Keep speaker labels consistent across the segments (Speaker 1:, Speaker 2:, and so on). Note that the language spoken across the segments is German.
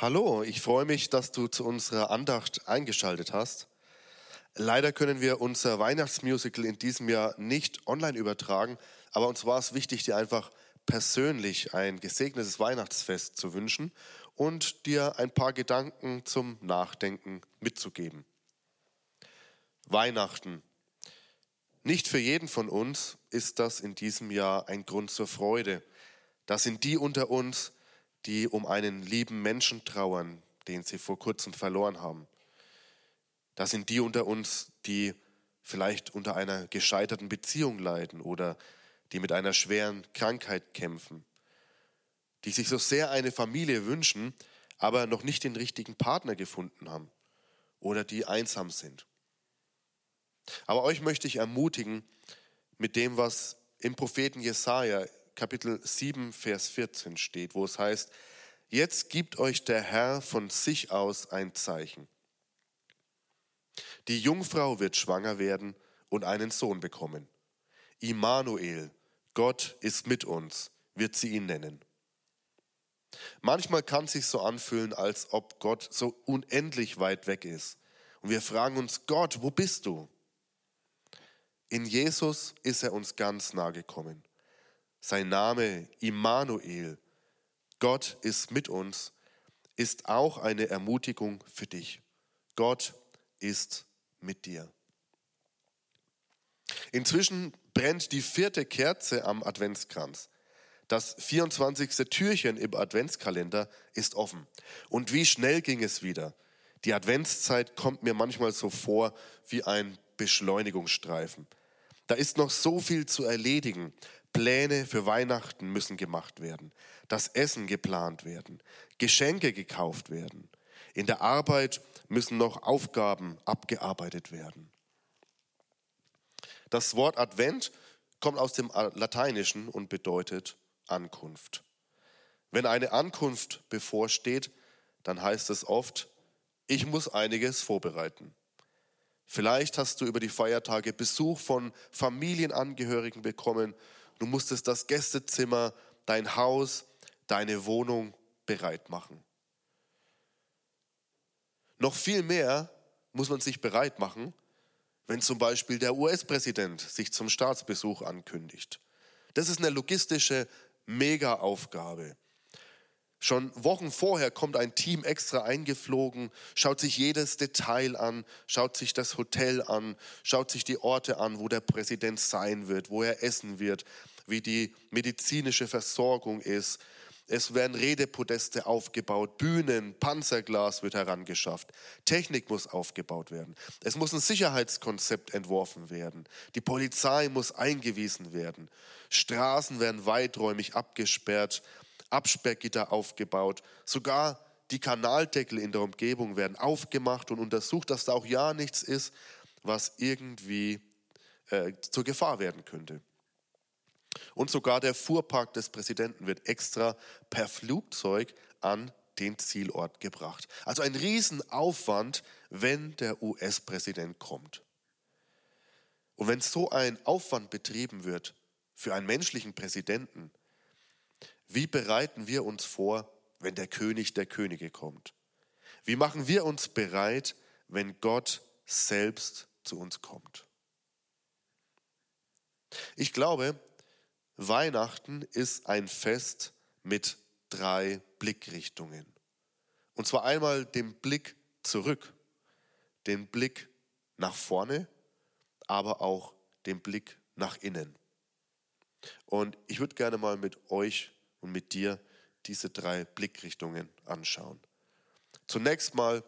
Speaker 1: Hallo, ich freue mich, dass du zu unserer Andacht eingeschaltet hast. Leider können wir unser Weihnachtsmusical in diesem Jahr nicht online übertragen, aber uns war es wichtig, dir einfach persönlich ein gesegnetes Weihnachtsfest zu wünschen und dir ein paar Gedanken zum Nachdenken mitzugeben. Weihnachten. Nicht für jeden von uns ist das in diesem Jahr ein Grund zur Freude. Das sind die unter uns, die um einen lieben Menschen trauern, den sie vor kurzem verloren haben. Das sind die unter uns, die vielleicht unter einer gescheiterten Beziehung leiden oder die mit einer schweren Krankheit kämpfen, die sich so sehr eine Familie wünschen, aber noch nicht den richtigen Partner gefunden haben oder die einsam sind. Aber euch möchte ich ermutigen mit dem, was im Propheten Jesaja Kapitel 7, Vers 14 steht, wo es heißt, jetzt gibt euch der Herr von sich aus ein Zeichen. Die Jungfrau wird schwanger werden und einen Sohn bekommen. Immanuel, Gott ist mit uns, wird sie ihn nennen. Manchmal kann es sich so anfühlen, als ob Gott so unendlich weit weg ist. Und wir fragen uns, Gott, wo bist du? In Jesus ist er uns ganz nah gekommen. Sein Name Immanuel, Gott ist mit uns, ist auch eine Ermutigung für dich. Gott ist mit dir. Inzwischen brennt die vierte Kerze am Adventskranz. Das 24. Türchen im Adventskalender ist offen. Und wie schnell ging es wieder? Die Adventszeit kommt mir manchmal so vor wie ein Beschleunigungsstreifen. Da ist noch so viel zu erledigen. Pläne für Weihnachten müssen gemacht werden, das Essen geplant werden, Geschenke gekauft werden. In der Arbeit müssen noch Aufgaben abgearbeitet werden. Das Wort Advent kommt aus dem Lateinischen und bedeutet Ankunft. Wenn eine Ankunft bevorsteht, dann heißt es oft, ich muss einiges vorbereiten. Vielleicht hast du über die Feiertage Besuch von Familienangehörigen bekommen Du musstest das Gästezimmer, dein Haus, deine Wohnung bereit machen. Noch viel mehr muss man sich bereit machen, wenn zum Beispiel der US-Präsident sich zum Staatsbesuch ankündigt. Das ist eine logistische Mega-Aufgabe. Schon Wochen vorher kommt ein Team extra eingeflogen, schaut sich jedes Detail an, schaut sich das Hotel an, schaut sich die Orte an, wo der Präsident sein wird, wo er essen wird, wie die medizinische Versorgung ist. Es werden Redepodeste aufgebaut, Bühnen, Panzerglas wird herangeschafft. Technik muss aufgebaut werden. Es muss ein Sicherheitskonzept entworfen werden. Die Polizei muss eingewiesen werden. Straßen werden weiträumig abgesperrt. Absperrgitter aufgebaut. Sogar die Kanaldeckel in der Umgebung werden aufgemacht und untersucht, dass da auch ja nichts ist, was irgendwie äh, zur Gefahr werden könnte. Und sogar der Fuhrpark des Präsidenten wird extra per Flugzeug an den Zielort gebracht. Also ein Riesenaufwand, wenn der US-Präsident kommt. Und wenn so ein Aufwand betrieben wird für einen menschlichen Präsidenten, wie bereiten wir uns vor, wenn der König der Könige kommt? Wie machen wir uns bereit, wenn Gott selbst zu uns kommt? Ich glaube, Weihnachten ist ein Fest mit drei Blickrichtungen. Und zwar einmal den Blick zurück, den Blick nach vorne, aber auch den Blick nach innen. Und ich würde gerne mal mit euch und mit dir diese drei Blickrichtungen anschauen. Zunächst mal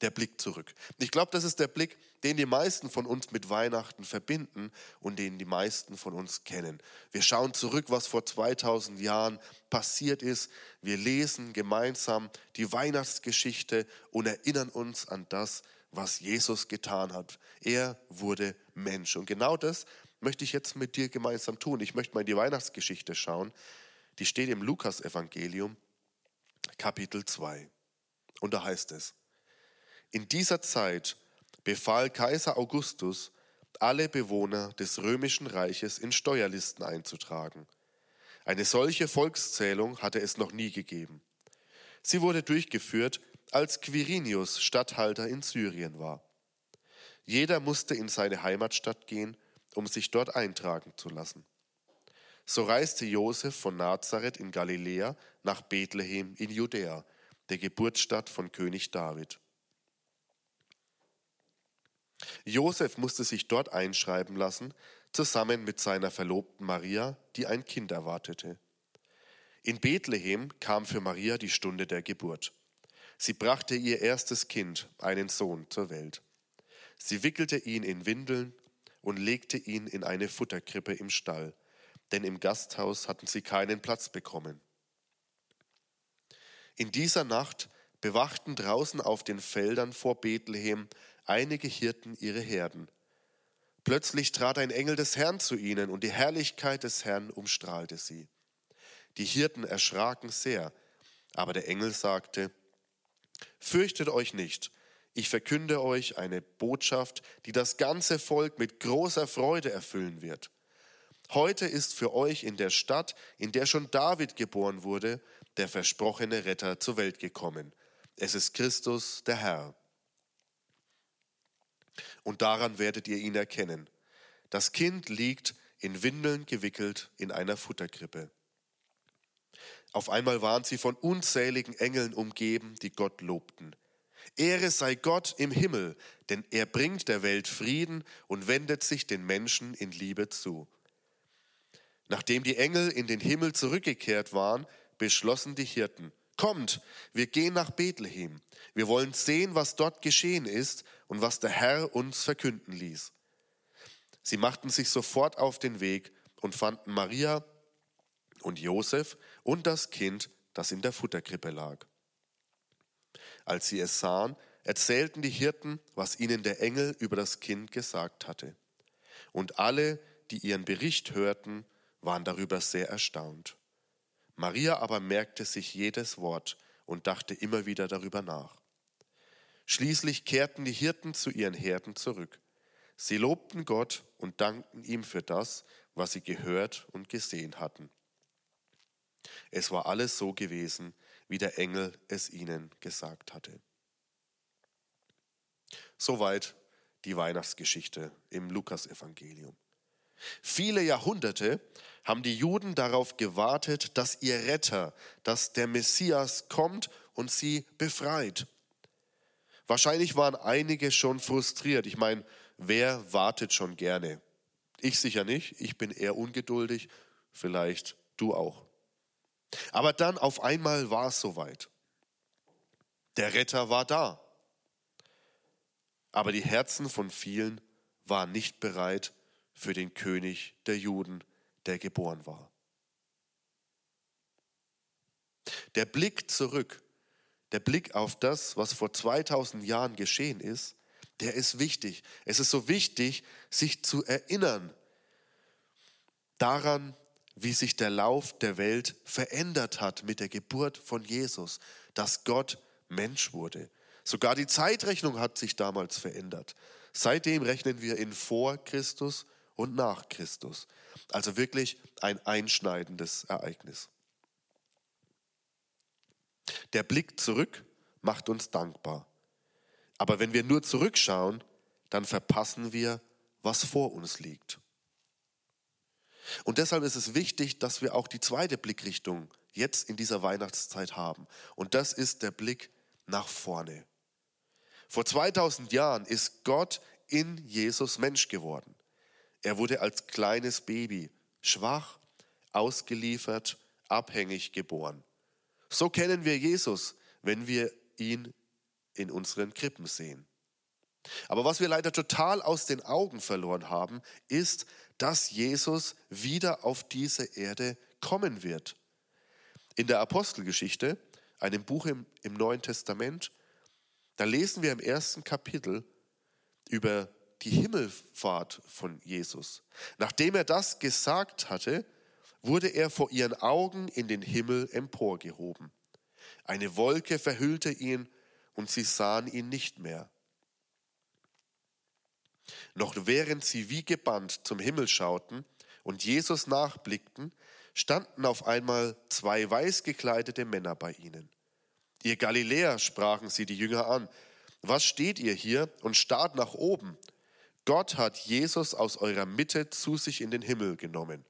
Speaker 1: der Blick zurück. Ich glaube, das ist der Blick, den die meisten von uns mit Weihnachten verbinden und den die meisten von uns kennen. Wir schauen zurück, was vor 2000 Jahren passiert ist. Wir lesen gemeinsam die Weihnachtsgeschichte und erinnern uns an das, was Jesus getan hat. Er wurde Mensch. Und genau das möchte ich jetzt mit dir gemeinsam tun. Ich möchte mal in die Weihnachtsgeschichte schauen. Die steht im Lukas-Evangelium, Kapitel 2. Und da heißt es, in dieser Zeit befahl Kaiser Augustus, alle Bewohner des römischen Reiches in Steuerlisten einzutragen. Eine solche Volkszählung hatte es noch nie gegeben. Sie wurde durchgeführt, als Quirinius Statthalter in Syrien war. Jeder musste in seine Heimatstadt gehen, um sich dort eintragen zu lassen. So reiste Josef von Nazareth in Galiläa nach Bethlehem in Judäa, der Geburtsstadt von König David. Josef musste sich dort einschreiben lassen, zusammen mit seiner Verlobten Maria, die ein Kind erwartete. In Bethlehem kam für Maria die Stunde der Geburt. Sie brachte ihr erstes Kind, einen Sohn, zur Welt. Sie wickelte ihn in Windeln und legte ihn in eine Futterkrippe im Stall denn im Gasthaus hatten sie keinen Platz bekommen. In dieser Nacht bewachten draußen auf den Feldern vor Bethlehem einige Hirten ihre Herden. Plötzlich trat ein Engel des Herrn zu ihnen und die Herrlichkeit des Herrn umstrahlte sie. Die Hirten erschraken sehr, aber der Engel sagte, Fürchtet euch nicht, ich verkünde euch eine Botschaft, die das ganze Volk mit großer Freude erfüllen wird. Heute ist für euch in der Stadt, in der schon David geboren wurde, der versprochene Retter zur Welt gekommen. Es ist Christus, der Herr. Und daran werdet ihr ihn erkennen. Das Kind liegt in Windeln gewickelt in einer Futterkrippe. Auf einmal waren sie von unzähligen Engeln umgeben, die Gott lobten. Ehre sei Gott im Himmel, denn er bringt der Welt Frieden und wendet sich den Menschen in Liebe zu. Nachdem die Engel in den Himmel zurückgekehrt waren, beschlossen die Hirten, kommt, wir gehen nach Bethlehem. Wir wollen sehen, was dort geschehen ist und was der Herr uns verkünden ließ. Sie machten sich sofort auf den Weg und fanden Maria und Josef und das Kind, das in der Futterkrippe lag. Als sie es sahen, erzählten die Hirten, was ihnen der Engel über das Kind gesagt hatte. Und alle, die ihren Bericht hörten, waren darüber sehr erstaunt. Maria aber merkte sich jedes Wort und dachte immer wieder darüber nach. Schließlich kehrten die Hirten zu ihren Herden zurück. Sie lobten Gott und dankten ihm für das, was sie gehört und gesehen hatten. Es war alles so gewesen, wie der Engel es ihnen gesagt hatte. Soweit die Weihnachtsgeschichte im Lukasevangelium. Viele Jahrhunderte haben die Juden darauf gewartet, dass ihr Retter, dass der Messias kommt und sie befreit. Wahrscheinlich waren einige schon frustriert. Ich meine, wer wartet schon gerne? Ich sicher nicht, ich bin eher ungeduldig, vielleicht du auch. Aber dann auf einmal war es soweit. Der Retter war da. Aber die Herzen von vielen waren nicht bereit, für den König der Juden, der geboren war. Der Blick zurück, der Blick auf das, was vor 2000 Jahren geschehen ist, der ist wichtig. Es ist so wichtig, sich zu erinnern daran, wie sich der Lauf der Welt verändert hat mit der Geburt von Jesus, dass Gott Mensch wurde. Sogar die Zeitrechnung hat sich damals verändert. Seitdem rechnen wir in vor Christus und nach Christus. Also wirklich ein einschneidendes Ereignis. Der Blick zurück macht uns dankbar. Aber wenn wir nur zurückschauen, dann verpassen wir, was vor uns liegt. Und deshalb ist es wichtig, dass wir auch die zweite Blickrichtung jetzt in dieser Weihnachtszeit haben. Und das ist der Blick nach vorne. Vor 2000 Jahren ist Gott in Jesus Mensch geworden. Er wurde als kleines Baby schwach, ausgeliefert, abhängig geboren. So kennen wir Jesus, wenn wir ihn in unseren Krippen sehen. Aber was wir leider total aus den Augen verloren haben, ist, dass Jesus wieder auf diese Erde kommen wird. In der Apostelgeschichte, einem Buch im, im Neuen Testament, da lesen wir im ersten Kapitel über die Himmelfahrt von Jesus. Nachdem er das gesagt hatte, wurde er vor ihren Augen in den Himmel emporgehoben. Eine Wolke verhüllte ihn und sie sahen ihn nicht mehr. Noch während sie wie gebannt zum Himmel schauten und Jesus nachblickten, standen auf einmal zwei weiß gekleidete Männer bei ihnen. Ihr Galiläer, sprachen sie die Jünger an, was steht ihr hier und starrt nach oben? Gott hat Jesus aus eurer Mitte zu sich in den Himmel genommen.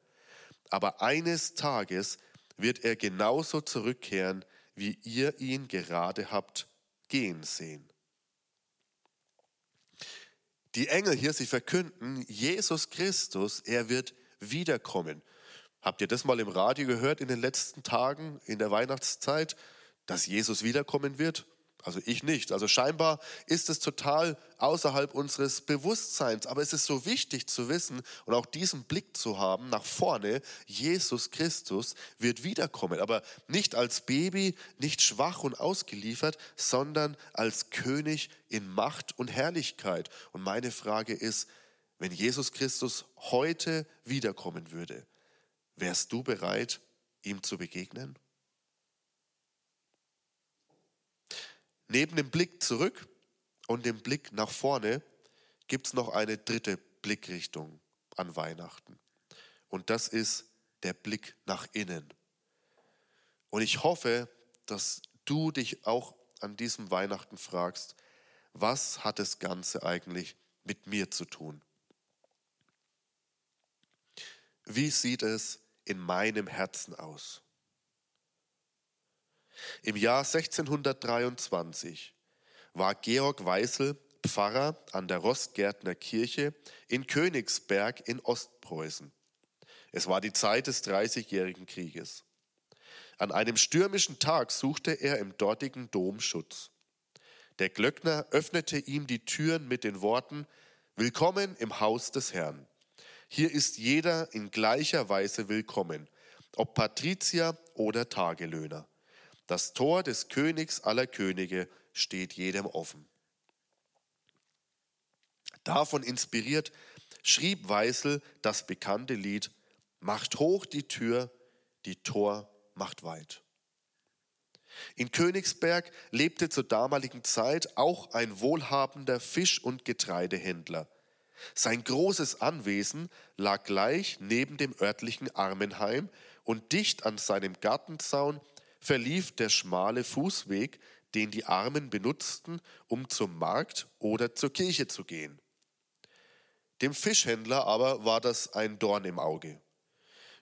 Speaker 1: Aber eines Tages wird er genauso zurückkehren, wie ihr ihn gerade habt gehen sehen. Die Engel hier, sie verkünden, Jesus Christus, er wird wiederkommen. Habt ihr das mal im Radio gehört in den letzten Tagen, in der Weihnachtszeit, dass Jesus wiederkommen wird? Also ich nicht. Also scheinbar ist es total außerhalb unseres Bewusstseins. Aber es ist so wichtig zu wissen und auch diesen Blick zu haben nach vorne. Jesus Christus wird wiederkommen. Aber nicht als Baby, nicht schwach und ausgeliefert, sondern als König in Macht und Herrlichkeit. Und meine Frage ist, wenn Jesus Christus heute wiederkommen würde, wärst du bereit, ihm zu begegnen? Neben dem Blick zurück und dem Blick nach vorne gibt es noch eine dritte Blickrichtung an Weihnachten. Und das ist der Blick nach innen. Und ich hoffe, dass du dich auch an diesem Weihnachten fragst, was hat das Ganze eigentlich mit mir zu tun? Wie sieht es in meinem Herzen aus? Im Jahr 1623 war Georg Weißel Pfarrer an der Rostgärtner Kirche in Königsberg in Ostpreußen. Es war die Zeit des Dreißigjährigen Krieges. An einem stürmischen Tag suchte er im dortigen Dom Schutz. Der Glöckner öffnete ihm die Türen mit den Worten Willkommen im Haus des Herrn. Hier ist jeder in gleicher Weise willkommen, ob Patrizier oder Tagelöhner. Das Tor des Königs aller Könige steht jedem offen. Davon inspiriert schrieb Weißel das bekannte Lied Macht hoch die Tür, die Tor macht weit. In Königsberg lebte zur damaligen Zeit auch ein wohlhabender Fisch- und Getreidehändler. Sein großes Anwesen lag gleich neben dem örtlichen Armenheim und dicht an seinem Gartenzaun verlief der schmale Fußweg, den die Armen benutzten, um zum Markt oder zur Kirche zu gehen. Dem Fischhändler aber war das ein Dorn im Auge.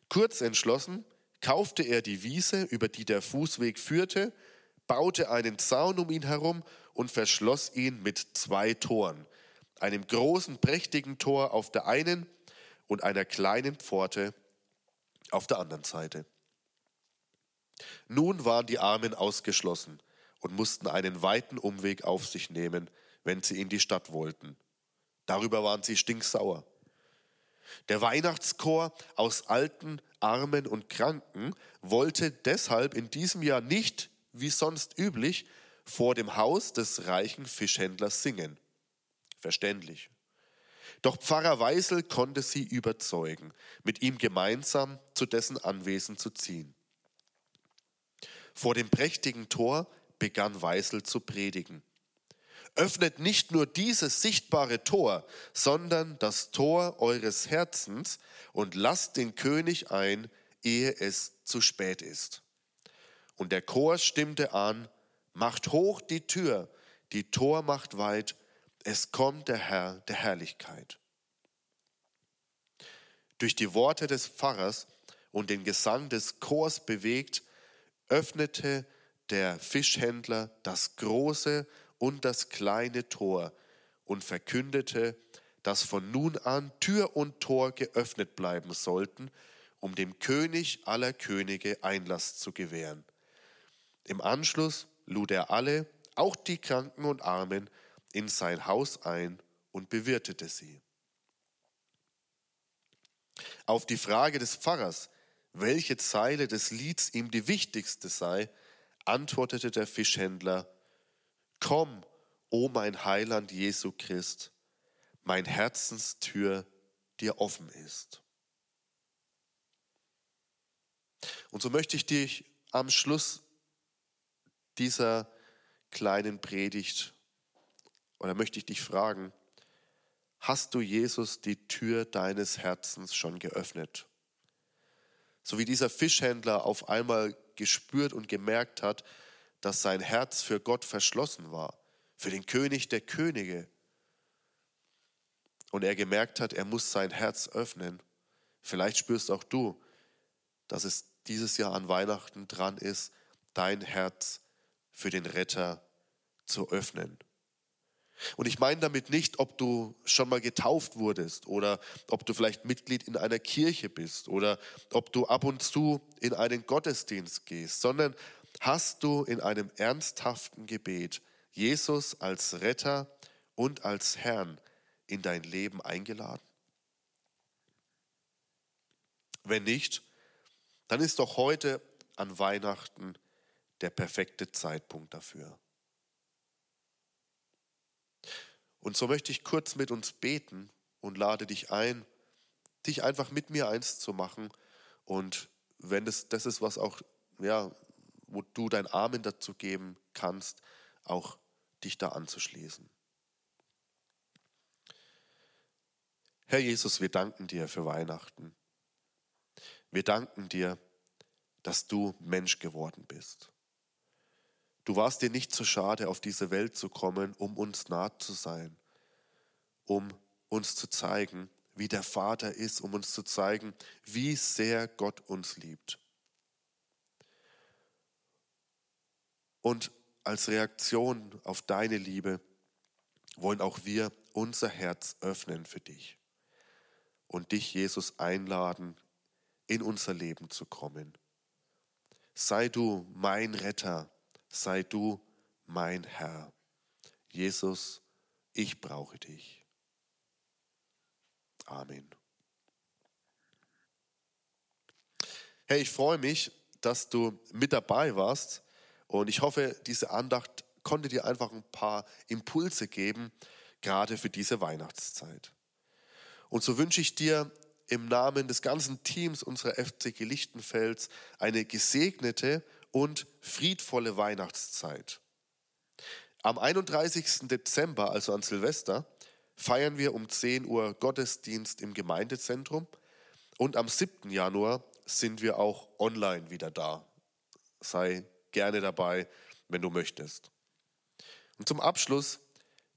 Speaker 1: Kurz entschlossen kaufte er die Wiese, über die der Fußweg führte, baute einen Zaun um ihn herum und verschloss ihn mit zwei Toren, einem großen, prächtigen Tor auf der einen und einer kleinen Pforte auf der anderen Seite. Nun waren die Armen ausgeschlossen und mussten einen weiten Umweg auf sich nehmen, wenn sie in die Stadt wollten. Darüber waren sie stinksauer. Der Weihnachtschor aus Alten, Armen und Kranken wollte deshalb in diesem Jahr nicht, wie sonst üblich, vor dem Haus des reichen Fischhändlers singen. Verständlich. Doch Pfarrer Weisel konnte sie überzeugen, mit ihm gemeinsam zu dessen Anwesen zu ziehen. Vor dem prächtigen Tor begann Weisel zu predigen. Öffnet nicht nur dieses sichtbare Tor, sondern das Tor eures Herzens und lasst den König ein, ehe es zu spät ist. Und der Chor stimmte an, macht hoch die Tür, die Tor macht weit, es kommt der Herr der Herrlichkeit. Durch die Worte des Pfarrers und den Gesang des Chors bewegt, öffnete der Fischhändler das große und das kleine Tor und verkündete, dass von nun an Tür und Tor geöffnet bleiben sollten, um dem König aller Könige Einlass zu gewähren. Im Anschluss lud er alle, auch die Kranken und Armen, in sein Haus ein und bewirtete sie. Auf die Frage des Pfarrers, welche Zeile des Lieds ihm die wichtigste sei, antwortete der Fischhändler, Komm, o mein Heiland Jesu Christ, mein Herzenstür dir offen ist. Und so möchte ich dich am Schluss dieser kleinen Predigt oder möchte ich dich fragen, hast du Jesus die Tür deines Herzens schon geöffnet? So wie dieser Fischhändler auf einmal gespürt und gemerkt hat, dass sein Herz für Gott verschlossen war, für den König der Könige. Und er gemerkt hat, er muss sein Herz öffnen. Vielleicht spürst auch du, dass es dieses Jahr an Weihnachten dran ist, dein Herz für den Retter zu öffnen. Und ich meine damit nicht, ob du schon mal getauft wurdest oder ob du vielleicht Mitglied in einer Kirche bist oder ob du ab und zu in einen Gottesdienst gehst, sondern hast du in einem ernsthaften Gebet Jesus als Retter und als Herrn in dein Leben eingeladen? Wenn nicht, dann ist doch heute an Weihnachten der perfekte Zeitpunkt dafür. Und so möchte ich kurz mit uns beten und lade dich ein, dich einfach mit mir eins zu machen. Und wenn das, das ist, was auch, ja, wo du dein Amen dazu geben kannst, auch dich da anzuschließen. Herr Jesus, wir danken dir für Weihnachten. Wir danken dir, dass du Mensch geworden bist. Du warst dir nicht zu schade, auf diese Welt zu kommen, um uns nahe zu sein, um uns zu zeigen, wie der Vater ist, um uns zu zeigen, wie sehr Gott uns liebt. Und als Reaktion auf deine Liebe wollen auch wir unser Herz öffnen für dich und dich, Jesus, einladen, in unser Leben zu kommen. Sei du mein Retter, sei du mein Herr. Jesus, ich brauche dich. Amen. Hey, ich freue mich, dass du mit dabei warst und ich hoffe, diese Andacht konnte dir einfach ein paar Impulse geben, gerade für diese Weihnachtszeit. Und so wünsche ich dir im Namen des ganzen Teams unserer FCG Lichtenfels eine gesegnete und friedvolle Weihnachtszeit. Am 31. Dezember, also an Silvester, feiern wir um 10 Uhr Gottesdienst im Gemeindezentrum und am 7. Januar sind wir auch online wieder da. Sei gerne dabei, wenn du möchtest. Und zum Abschluss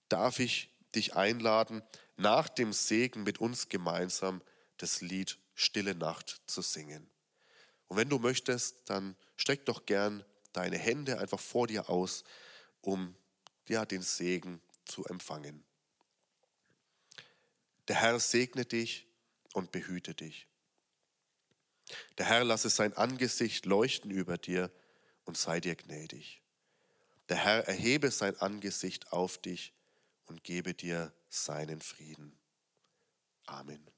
Speaker 1: darf ich dich einladen, nach dem Segen mit uns gemeinsam das Lied Stille Nacht zu singen. Und wenn du möchtest, dann streck doch gern deine Hände einfach vor dir aus, um ja, den Segen zu empfangen. Der Herr segne dich und behüte dich. Der Herr lasse sein Angesicht leuchten über dir und sei dir gnädig. Der Herr erhebe sein Angesicht auf dich und gebe dir seinen Frieden. Amen.